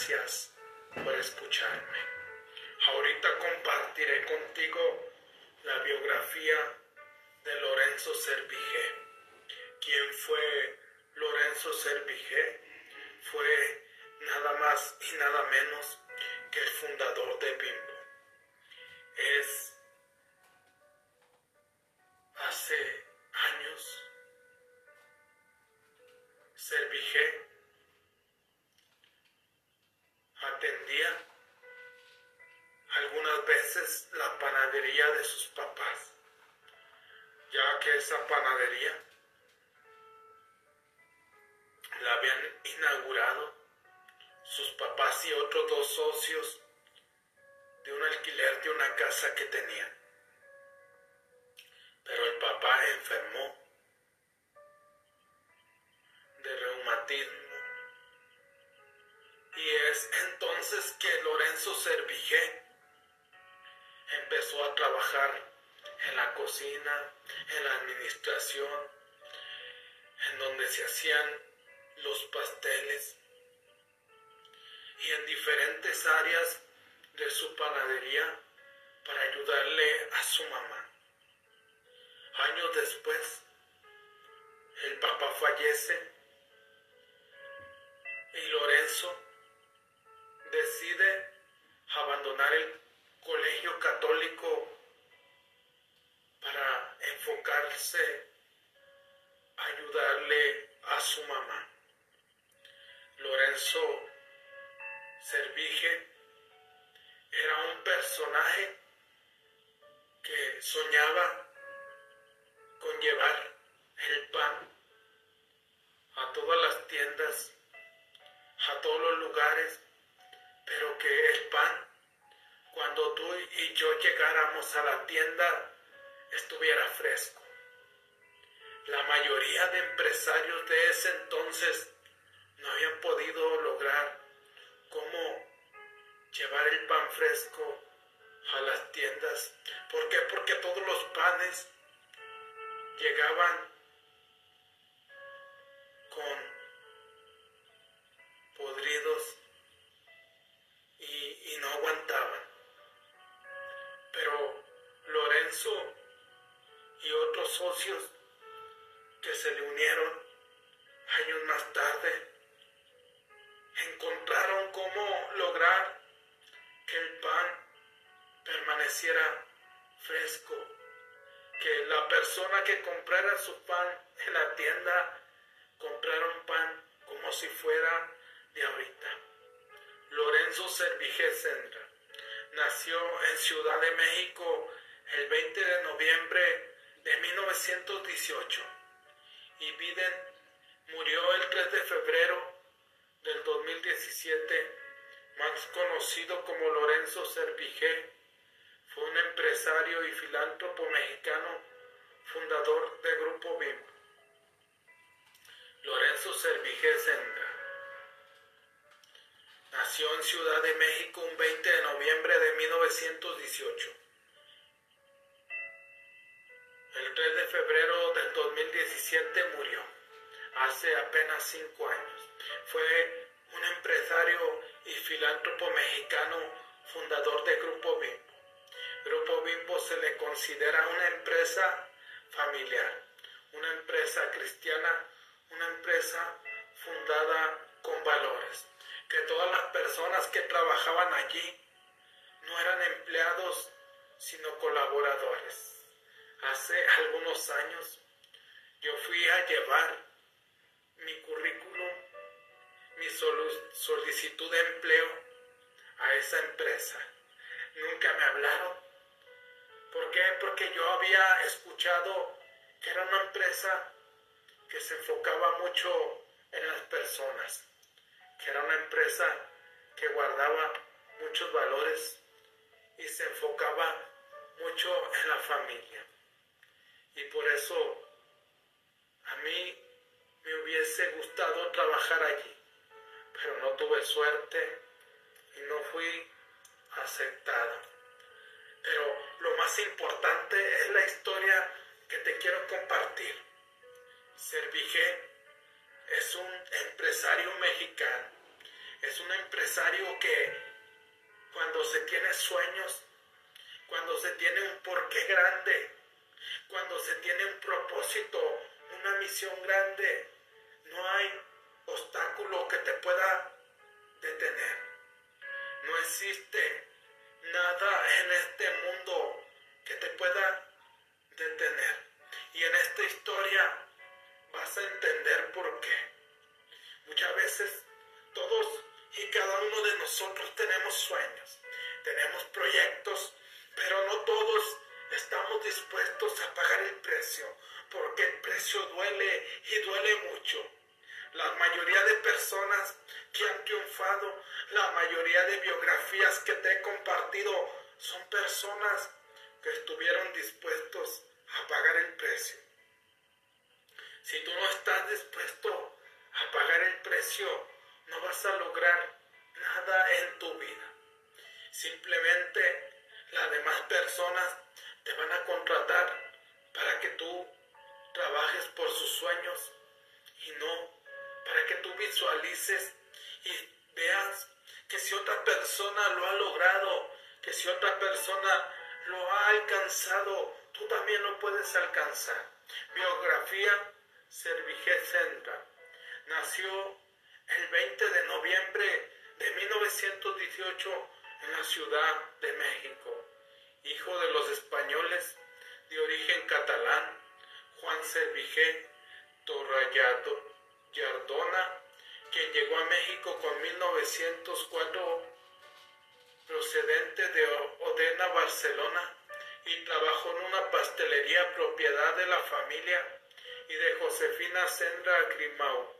gracias por escucharme. Ahorita compartiré contigo la biografía de Lorenzo Servigé. ¿Quién fue Lorenzo Servigé? Fue nada más y nada menos que el fundador de Bimbo. Inaugurado sus papás y otros dos socios de un alquiler de una casa que tenían. Pero el papá enfermó de reumatismo. Y es entonces que Lorenzo Servigé empezó a trabajar en la cocina, en la administración, en donde se hacían los pasteles y en diferentes áreas de su panadería para ayudarle a su mamá. Años después, el papá fallece y Lorenzo decide abandonar el colegio católico para enfocarse a ayudarle a su mamá. Lorenzo Servige era un personaje que soñaba con llevar el pan a todas las tiendas, a todos los lugares, pero que el pan, cuando tú y yo llegáramos a la tienda, estuviera fresco. La mayoría de empresarios de ese entonces no habían podido lograr cómo llevar el pan fresco a las tiendas. ¿Por qué? Porque todos los panes llegaban con podridos y, no aguantaban. Pero Lorenzo y otros socios que se le unieron años más tarde encontraron cómo lograr que el pan permaneciera fresco que la persona que comprara su pan en la tienda comprara un pan como si fuera de ahorita. Lorenzo Servige Sendra nació en Ciudad de México el 20 de noviembre de 1918 y Biden murió el 3 de febrero del 2017, más conocido como Lorenzo Servige fue un empresario y filántropo mexicano, fundador de Grupo BIM. Lorenzo Servige Sendra. Nació en Ciudad de México un 20 de noviembre de 1918. El 3 de febrero del 2017 murió, hace apenas cinco años. Fue un empresario y filántropo mexicano, fundador de Grupo BIM. Grupo Bimbo se le considera una empresa familiar, una empresa cristiana, una empresa fundada con valores, que todas las personas que trabajaban allí no eran empleados, sino colaboradores. Hace algunos años yo fui a llevar mi currículum, mi solicitud de empleo a esa empresa. Nunca me hablaron, ¿Por qué? Porque yo había escuchado que era una empresa que se enfocaba mucho en las personas, que era una empresa que guardaba muchos valores y se enfocaba mucho en la familia. Y por eso a mí me hubiese gustado trabajar allí, pero no tuve suerte y no fui aceptada. Pero lo más importante es la historia que te quiero compartir. Servigé es un empresario mexicano. Es un empresario que cuando se tiene sueños, cuando se tiene un porqué grande, cuando se tiene un propósito, una misión grande, no hay obstáculo que te pueda detener. No existe nada en este mundo que te pueda detener. Y en esta historia vas a entender por qué. Muchas veces todos y cada uno de nosotros tenemos sueños, tenemos proyectos, pero no todos estamos dispuestos a pagar el precio, porque el precio duele y duele mucho. La mayoría de personas que han triunfado, la mayoría de biografías que te he compartido, son personas que estuvieron dispuestos a pagar el precio. Si tú no estás dispuesto a pagar el precio, no vas a lograr nada en tu vida. Simplemente las demás personas te van a contratar para que tú trabajes por sus sueños y no para que tú visualices y veas que si otra persona lo ha logrado, que si otra persona lo ha alcanzado, tú también lo puedes alcanzar. Biografía Servige Sendra nació el 20 de noviembre de 1918 en la Ciudad de México, hijo de los españoles de origen catalán, Juan Servige Torrayado Yardona, quien llegó a México con 1904 procedente de Odena, Barcelona, y trabajó en una pastelería propiedad de la familia y de Josefina Sendra Grimau,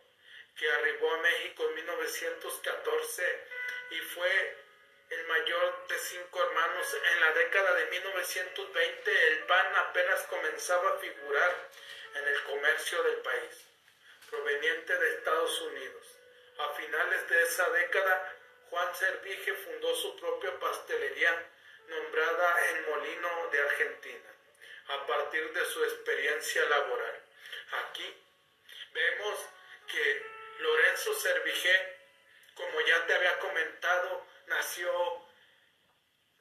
que arribó a México en 1914 y fue el mayor de cinco hermanos. En la década de 1920 el pan apenas comenzaba a figurar en el comercio del país, proveniente de Estados Unidos. A finales de esa década, Juan Servige fundó su propia pastelería nombrada El Molino de Argentina, a partir de su experiencia laboral. Aquí vemos que Lorenzo Servige, como ya te había comentado, nació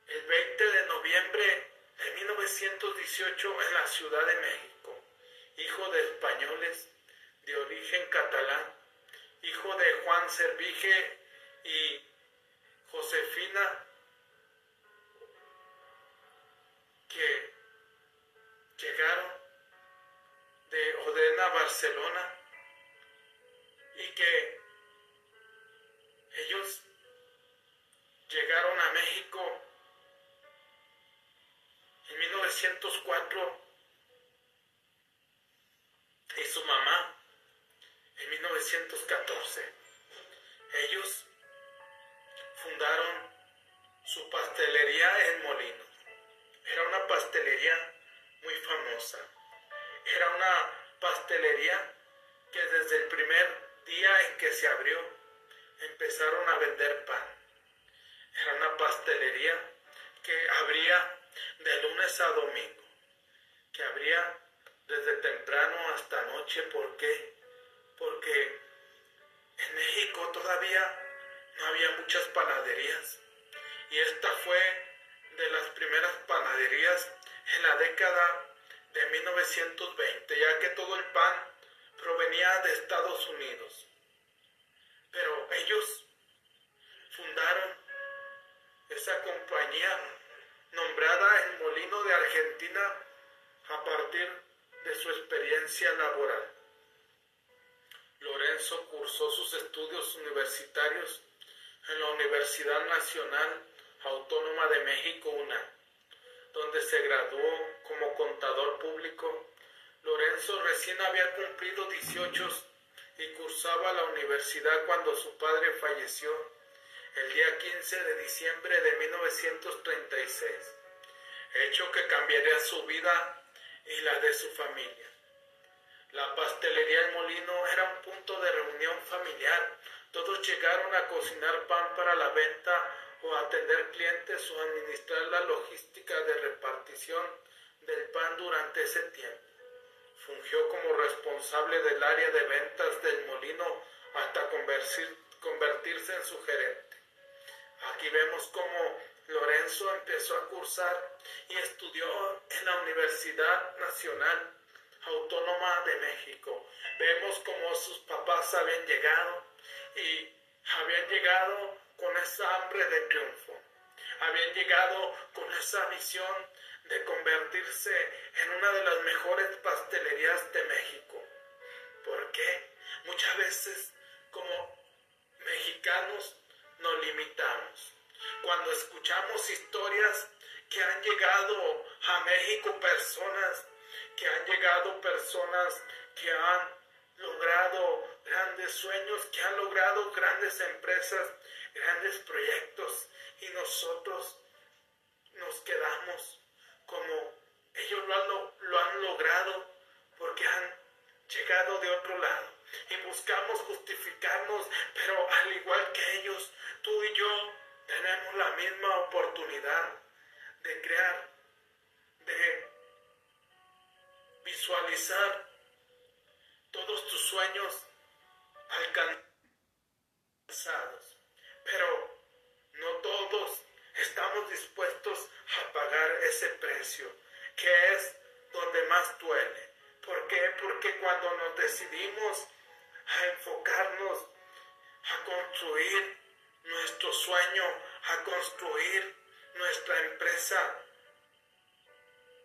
el 20 de noviembre de 1918 en la Ciudad de México, hijo de españoles de origen catalán, hijo de Juan Servige y Josefina, que llegaron de Odena, Barcelona, 1920, ya que todo el pan provenía de Estados Unidos. Pero ellos fundaron esa compañía nombrada en Molino de Argentina a partir de su experiencia laboral. Lorenzo cursó sus estudios universitarios en la Universidad Nacional Autónoma de México, UNA, donde se graduó como contador público Lorenzo recién había cumplido 18 y cursaba la universidad cuando su padre falleció el día 15 de diciembre de 1936, hecho que cambiaría su vida y la de su familia. La pastelería El Molino era un punto de reunión familiar. Todos llegaron a cocinar pan para la venta o a atender clientes o administrar la logística de repartición del pan durante ese tiempo fungió como responsable del área de ventas del molino convertirse en su gerente. Aquí vemos cómo Lorenzo empezó a cursar y estudió en la Universidad Nacional Autónoma de México. Vemos cómo sus papás habían llegado y habían llegado con esa hambre de triunfo. Habían llegado con esa visión de convertirse en una de las mejores pastelerías de México. ¿Por qué? Muchas veces como mexicanos nos limitamos. Cuando escuchamos historias que han llegado a México personas, que han llegado personas que han logrado grandes sueños, que han logrado grandes empresas, grandes proyectos y nosotros nos quedamos como ellos lo han, lo han logrado porque han llegado de otro lado y buscamos justificarnos, pero al igual que ellos, tú y yo tenemos la misma oportunidad de crear, de visualizar todos tus sueños alcanzados. Pero no todos estamos dispuestos a pagar ese precio, que es donde más duele. ¿Por qué? Porque cuando nos decidimos a enfocarnos, a construir nuestro sueño, a construir nuestra empresa,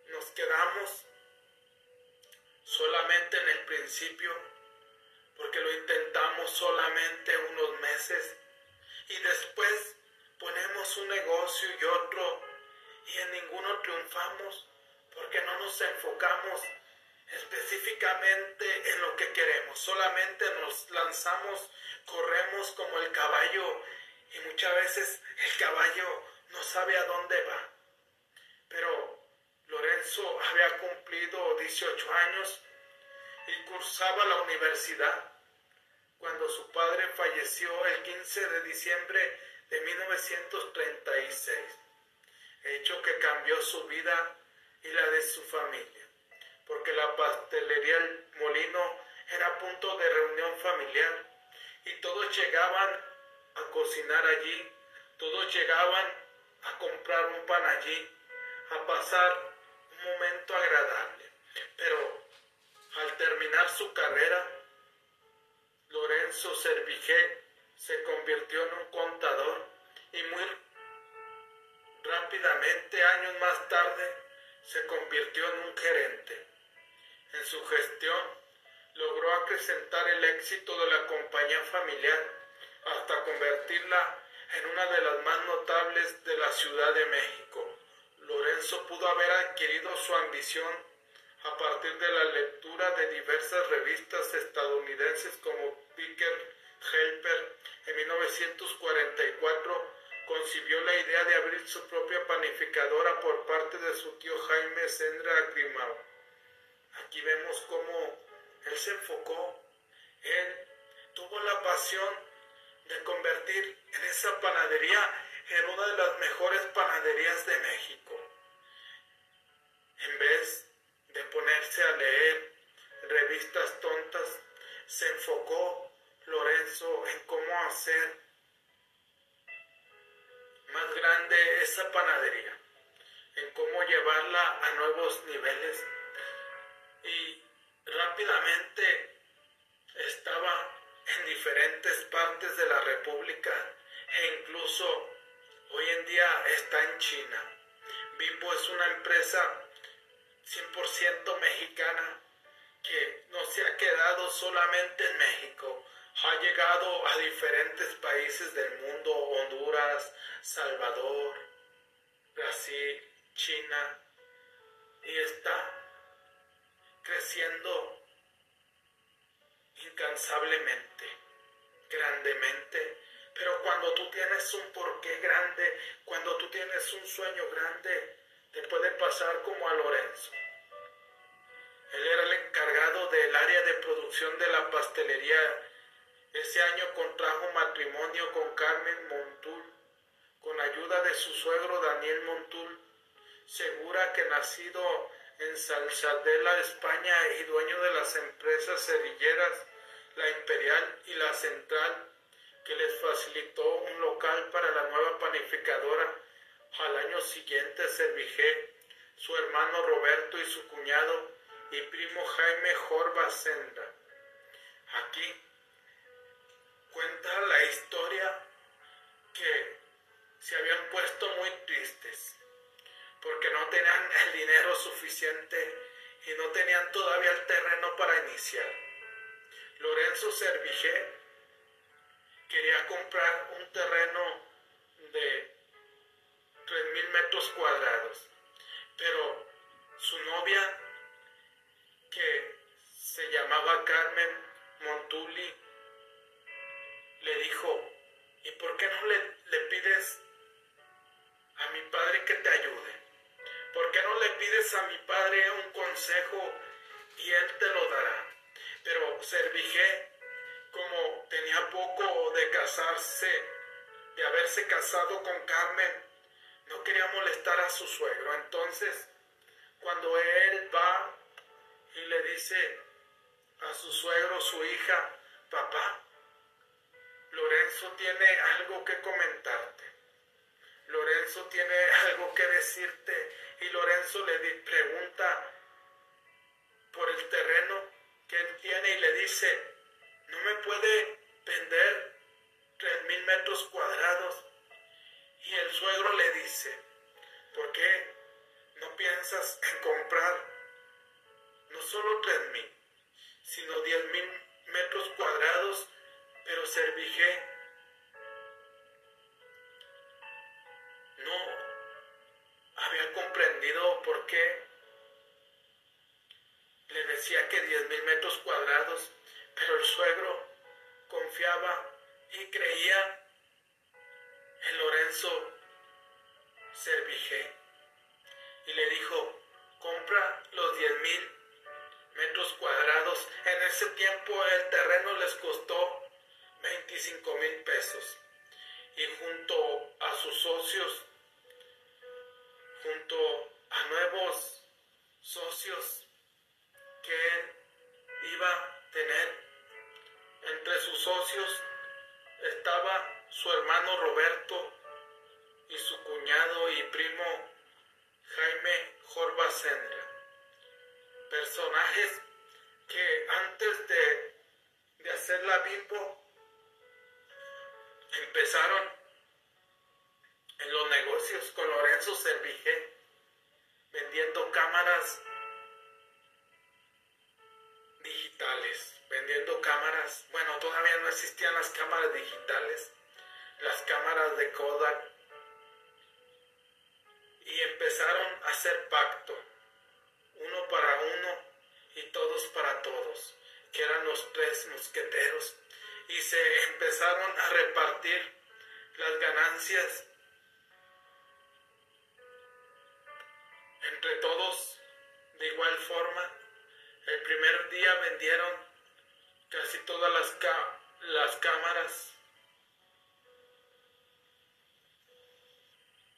nos quedamos solamente en el principio, porque lo intentamos solamente unos meses y después ponemos un negocio y otro y en ninguno triunfamos porque no nos enfocamos específicamente en lo que queremos, solamente nos lanzamos, corremos como el caballo y muchas veces el caballo no sabe a dónde va. Pero Lorenzo había cumplido 18 años y cursaba la universidad cuando su padre falleció el 15 de diciembre de 1936, hecho que cambió su vida y la de su familia, porque la pastelería El Molino era punto de reunión familiar y todos llegaban a cocinar allí, todos llegaban a comprar un pan allí, a pasar un momento agradable. Pero al terminar su carrera, Lorenzo Servigé se convirtió en un contador y muy rápidamente, años más tarde, se convirtió en un gerente. En su gestión logró acrecentar el éxito de la compañía familiar hasta convertirla en una de las más notables de la Ciudad de México. Lorenzo pudo haber adquirido su ambición a partir de la lectura de diversas revistas estadounidenses como Picker Helper en 1944 concibió la idea de abrir su propia panificadora por parte de su tío Jaime Sendra Grimao. Aquí vemos cómo él se enfocó, él tuvo la pasión de convertir en esa panadería en una de las mejores panaderías de México. En vez de ponerse a leer revistas tontas, se enfocó Lorenzo en cómo hacer más grande esa panadería, en cómo llevarla a nuevos niveles y rápidamente estaba en diferentes partes de la República e incluso hoy en día está en China. Bimbo es una empresa 100% mexicana que no se ha quedado solamente en México, ha llegado a diferentes países del mundo, Honduras, Salvador, Brasil, China, y está creciendo incansablemente, grandemente. Pero cuando tú tienes un porqué grande, cuando tú tienes un sueño grande, te puede pasar como a Lorenzo. Él era el encargado del área de producción de la pastelería. Ese año contrajo matrimonio con Carmen Montul, con ayuda de su suegro Daniel Montul, segura que nacido en Salsadela, España, y dueño de las empresas cerilleras, la Imperial y la Central, que les facilitó un local para la nueva panificadora. Al año siguiente, Servigé, su hermano Roberto y su cuñado y primo Jaime Jorba Senda. Aquí cuenta la historia que se habían puesto muy tristes porque no tenían el dinero suficiente y no tenían todavía el terreno para iniciar. Lorenzo Servigé quería comprar un terreno de 3.000 metros cuadrados, pero su novia, que se llamaba Carmen Montuli, le dijo, ¿y por qué no le, le pides a mi padre que te ayude? ¿Por qué no le pides a mi padre un consejo y él te lo dará? Pero Servigé, como tenía poco de casarse, de haberse casado con Carmen, no quería molestar a su suegro. Entonces, cuando él va y le dice a su suegro, su hija, papá, Lorenzo tiene algo que comentarte. Lorenzo tiene algo que decirte y Lorenzo le pregunta por el terreno que él tiene y le dice, no me puede vender tres mil metros cuadrados. Y el suegro le dice, ¿por qué no piensas en comprar no solo tres mil, sino diez mil metros cuadrados, pero Servigé no. Había comprendido por qué le decía que diez mil metros cuadrados, pero el suegro confiaba y creía en Lorenzo. Servigé sus para uno y todos para todos, que eran los tres mosqueteros, y se empezaron a repartir las ganancias entre todos de igual forma. El primer día vendieron casi todas las, las cámaras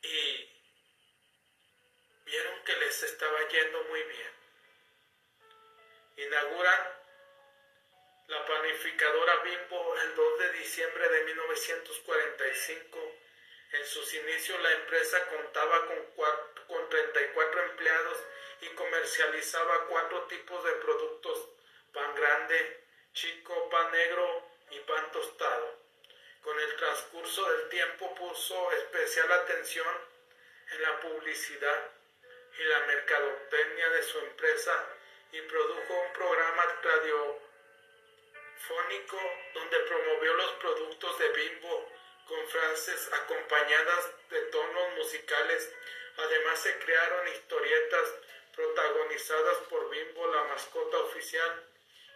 y vieron que les estaba yendo muy bien. Inauguran la panificadora Bimbo el 2 de diciembre de 1945. En sus inicios la empresa contaba con con 34 empleados y comercializaba cuatro tipos de productos, pan grande, chico, pan negro y pan tostado. Con el transcurso del tiempo puso especial atención en la publicidad y la mercadotecnia de su empresa y produjo un programa radiofónico donde promovió los productos de Bimbo con frases acompañadas de tonos musicales Además se crearon historietas protagonizadas por Bimbo, la mascota oficial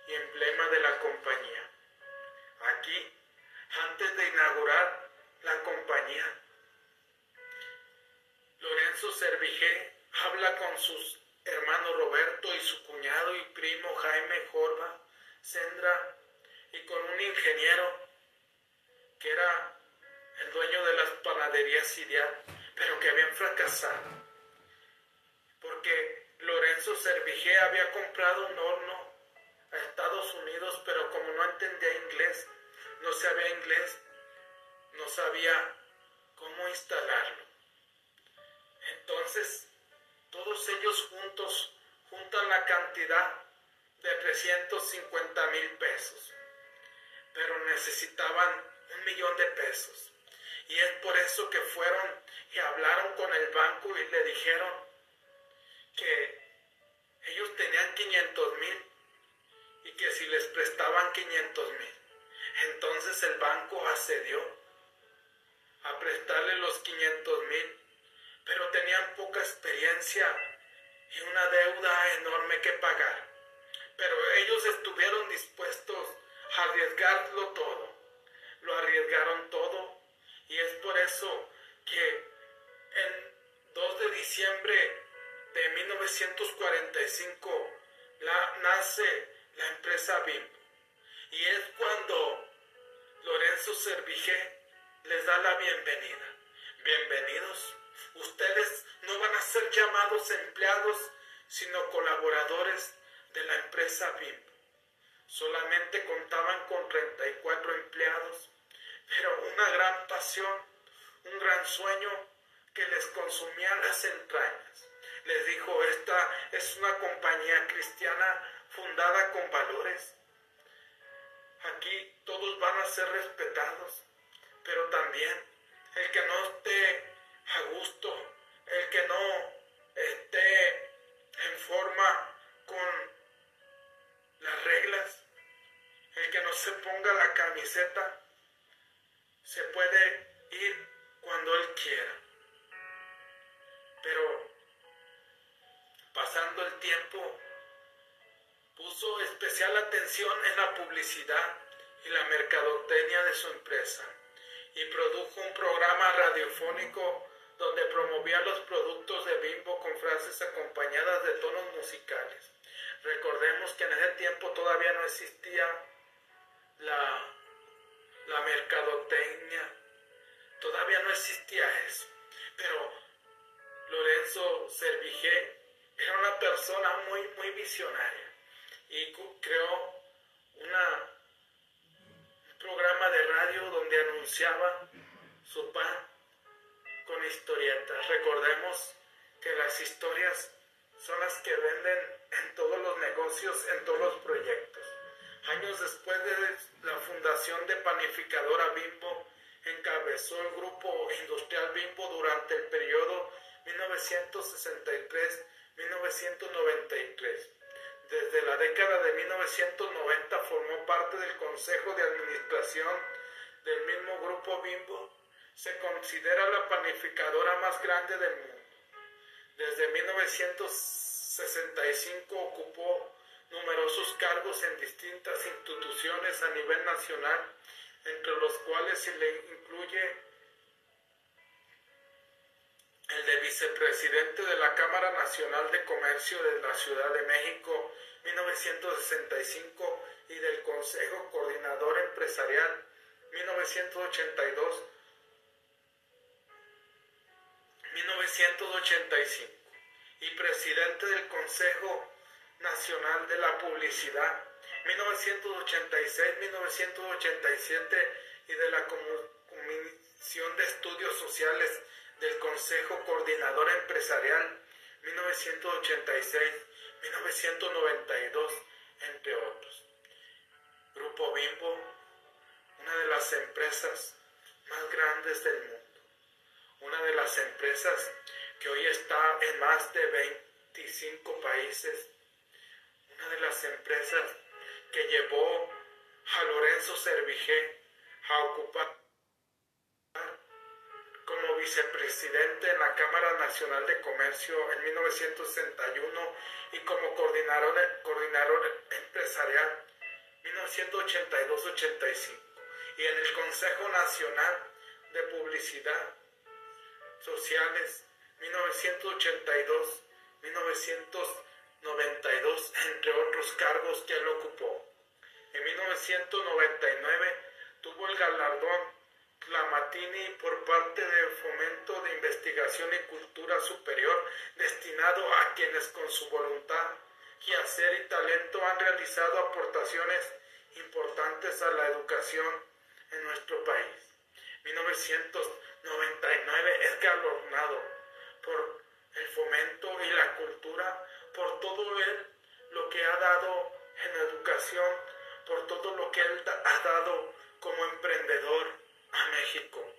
y emblema de la compañía. Aquí, antes de inaugurar la compañía, Lorenzo Servigé habla con sus hermanos Roberto y su cuñado y primo Jaime Jorba Sendra y con un ingeniero que era el dueño de las panaderías Siriat pero que habían fracasado. Porque Lorenzo Servigé había comprado un horno a Estados Unidos, pero como no entendía inglés, no sabía inglés, no sabía cómo instalarlo. Entonces, todos ellos juntos juntan la cantidad de 350 mil pesos, pero necesitaban un millón de pesos. Y es por eso que fueron y hablaron con el banco y le dijeron que ellos tenían 500 mil y que si les prestaban 500 mil, entonces el banco accedió a prestarle los 500 mil, pero tenían poca experiencia y una deuda enorme que pagar. Pero ellos estuvieron dispuestos a arriesgarlo todo. Lo arriesgaron todo y es por eso que el 2 de diciembre de 1945 la, nace la empresa BIM. Y es cuando Lorenzo Servige les da la bienvenida. Bienvenidos. Ustedes no van a ser llamados empleados, sino colaboradores de la empresa BIM. Solamente contaban con 34 empleados, pero una gran pasión, un gran sueño que les consumía las entrañas. Les dijo, esta es una compañía cristiana fundada con valores. Aquí todos van a ser respetados, pero también el que no esté a gusto, el que no esté en forma con las reglas, el que no se ponga la camiseta, se puede ir cuando él quiera. Pero pasando el tiempo, puso especial atención en la publicidad y la mercadotecnia de su empresa y produjo un programa radiofónico donde promovía los productos de Bimbo con frases acompañadas de tonos musicales. Recordemos que en ese tiempo todavía no existía la, la mercadotecnia, todavía no existía eso. Pero Lorenzo Servigé era una persona muy, muy visionaria y creó una, un programa de radio donde anunciaba su pan con historietas. Recordemos que las historias son las que venden en todos los negocios, en todos los proyectos. Años después de la fundación de Panificadora Bimbo, encabezó el grupo industrial Bimbo durante el periodo 1963-1993. Desde la década de 1990 formó parte del Consejo de Administración del mismo grupo Bimbo. Se considera la panificadora más grande del mundo. Desde 1965 ocupó numerosos cargos en distintas instituciones a nivel nacional, entre los cuales se le incluye el de vicepresidente de la Cámara Nacional de Comercio de la Ciudad de México 1965 y del Consejo Coordinador Empresarial 1982 1985 y presidente del Consejo Nacional de la Publicidad 1986-1987 y de la Comisión de Estudios Sociales del Consejo Coordinador Empresarial 1986-1992, entre otros. Grupo Bimbo, una de las empresas más grandes del mundo, una de las empresas que hoy está en más de 25 países, una de las empresas que llevó a Lorenzo Servigé a ocupar como vicepresidente en la Cámara Nacional de Comercio en 1961 y como coordinador, coordinador empresarial 1982-85 y en el Consejo Nacional de Publicidad Sociales 1982-1992, entre otros cargos que él ocupó. En 1999 tuvo el galardón Clamatini por parte del Fomento de Investigación y Cultura Superior destinado a quienes con su voluntad y hacer y talento han realizado aportaciones importantes a la educación en nuestro país. 1999 es galardonado por el fomento y la cultura, por todo él lo que ha dado en educación, por todo lo que él ha dado como emprendedor a México.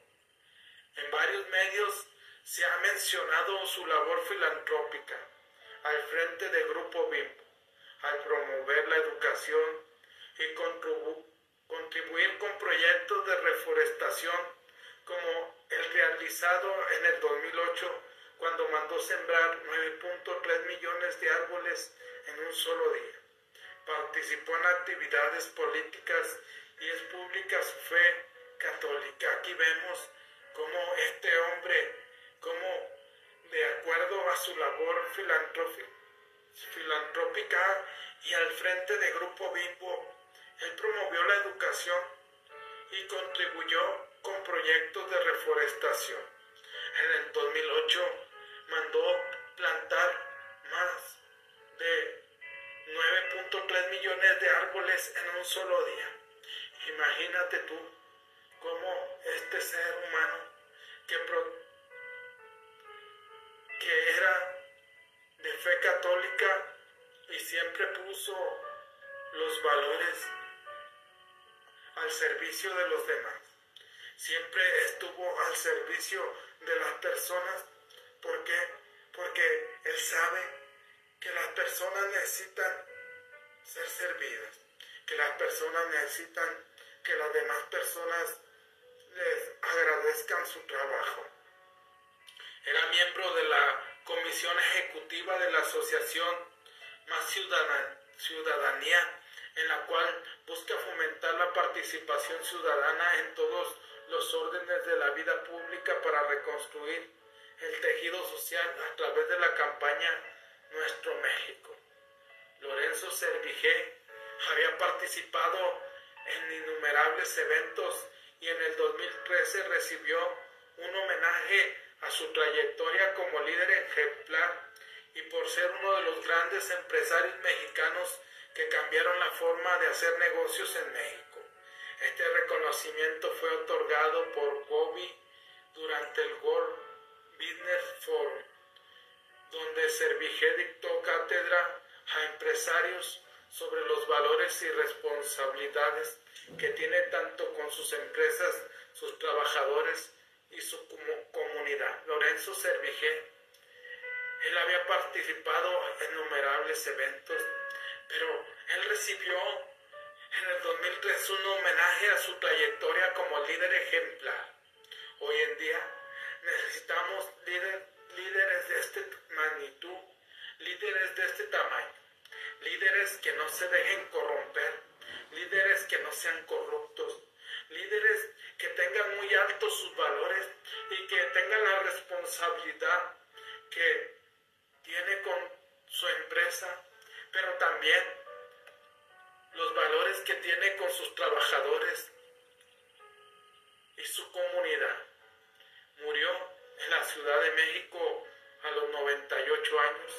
En varios medios se ha mencionado su labor filantrópica al frente del Grupo BIP, al promover la educación y contribuir con proyectos de reforestación como el realizado en el 2008 cuando mandó sembrar 9.3 millones de árboles en un solo día. Participó en actividades políticas y es pública su fe católica. Aquí vemos cómo este hombre, cómo de acuerdo a su labor filantrópica y al frente de Grupo Bimbo, él promovió la educación y contribuyó con proyectos de reforestación. En el 2008 mandó plantar más de 9.3 millones de árboles en un solo día. Imagínate tú cómo este ser humano que, que era de fe católica y siempre puso los valores al servicio de los demás. Siempre estuvo al servicio de las personas. ¿Por? Porque Él sabe que las personas necesitan ser servidas, que las personas necesitan que las demás personas les agradezcan su trabajo. Era miembro de la comisión ejecutiva de la Asociación Más Ciudadanía, en la cual busca fomentar la participación ciudadana en todos los órdenes de la vida pública para reconstruir el tejido social a través de la campaña Nuestro México. Lorenzo Servigé había participado en innumerables eventos y en el 2013 recibió un homenaje a su trayectoria como líder ejemplar y por ser uno de los grandes empresarios mexicanos que cambiaron la forma de hacer negocios en México. Este reconocimiento fue otorgado por Gobi durante el World Business Forum, donde Servigé dictó cátedra a empresarios sobre los valores y responsabilidades que tiene tanto con sus empresas, sus trabajadores y su comunidad. Lorenzo Servigé, él había participado en innumerables eventos, pero él recibió en el 2003 un homenaje a su trayectoria como líder ejemplar. Hoy en día necesitamos líderes de este magnitud, líderes de este tamaño líderes que no se dejen corromper, líderes que no sean corruptos, líderes que tengan muy altos sus valores y que tengan la responsabilidad también los valores que tiene con sus trabajadores y su comunidad. Murió en la Ciudad de México a los 98 años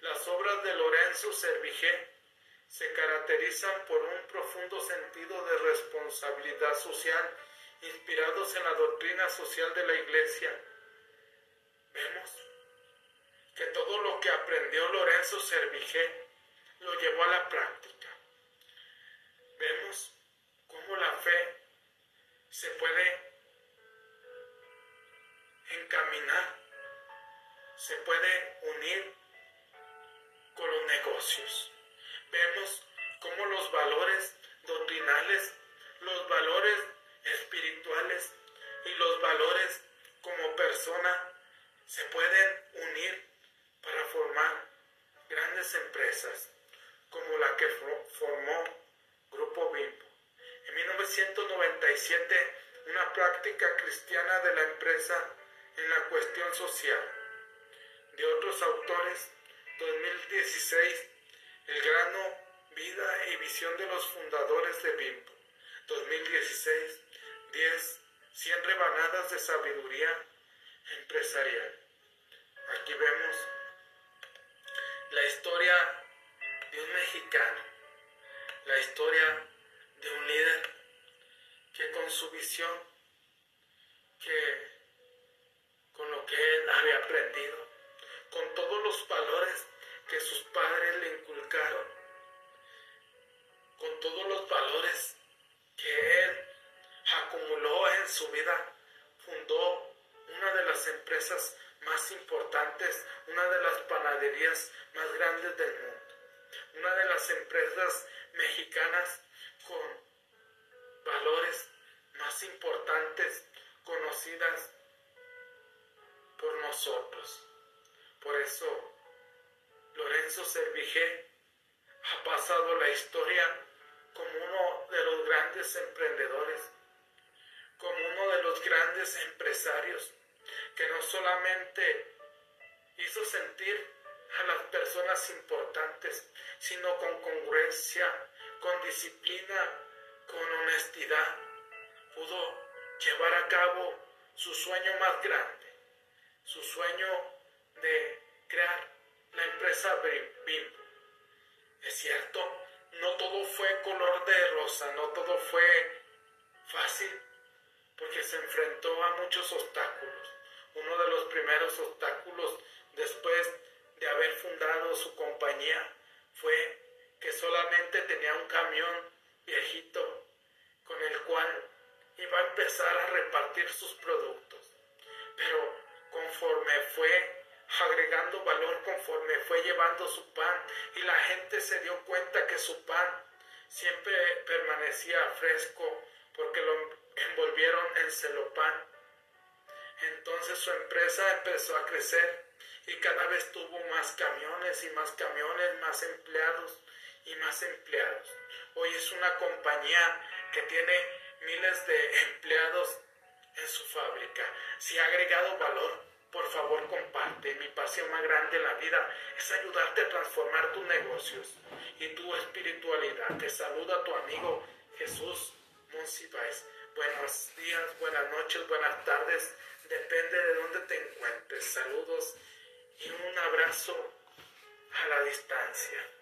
las obras de Lorenzo Servigé se caracterizan por un profundo sentido de responsabilidad social inspirados en la doctrina social de la Iglesia. Vemos que todo lo que aprendió Lorenzo Servigé lo llevó a la práctica. Vemos cómo la fe se puede encaminar, se puede unir con los negocios. Vemos cómo los valores doctrinales, los valores espirituales y los valores como persona se pueden unir como la que formó Grupo Bimbo. En 1997, una práctica cristiana de la empresa en la cuestión social. De otros autores 2016, el grano, vida y visión de los fundadores de BIMPO. 2016, 10, 100 rebanadas de sabiduría empresarial. Aquí vemos la historia de un mexicano, la historia de un líder que con su visión que con lo que él había aprendido, con todos los valores que sus padres le inculcaron, con todos los valores que él acumuló en su vida, fundó una de las empresas más importantes, una de las panaderías más grandes del mundo, una de las empresas mexicanas con valores más importantes conocidas por nosotros. Por eso, Lorenzo Servigé ha pasado la historia como uno de los grandes emprendedores, como uno de los grandes empresarios que no solamente hizo sentir a las personas importantes, sino con congruencia, con disciplina, con honestidad, pudo llevar a cabo su sueño más grande, su sueño de crear la empresa BIM. Es cierto, no todo fue color de rosa, no todo fue fácil, porque se enfrentó a muchos obstáculos. Uno de los primeros obstáculos después de haber fundado su compañía fue que solamente tenía un camión viejito con el cual iba a empezar a repartir sus productos. Pero conforme fue agregando valor, conforme fue llevando su pan y la gente se dio cuenta que su pan siempre permanecía fresco porque lo envolvieron en celopán. Entonces su empresa empezó a crecer y cada vez tuvo más camiones y más camiones, más empleados y más empleados. Hoy es una compañía que tiene miles de empleados en su fábrica. Si ha agregado valor, por favor comparte. Mi pasión más grande en la vida es ayudarte a transformar tus negocios y tu espiritualidad. Te saluda tu amigo Jesús Monsiváis. Buenos días, buenas noches, buenas tardes. Depende de dónde te encuentres. Saludos y un abrazo a la distancia.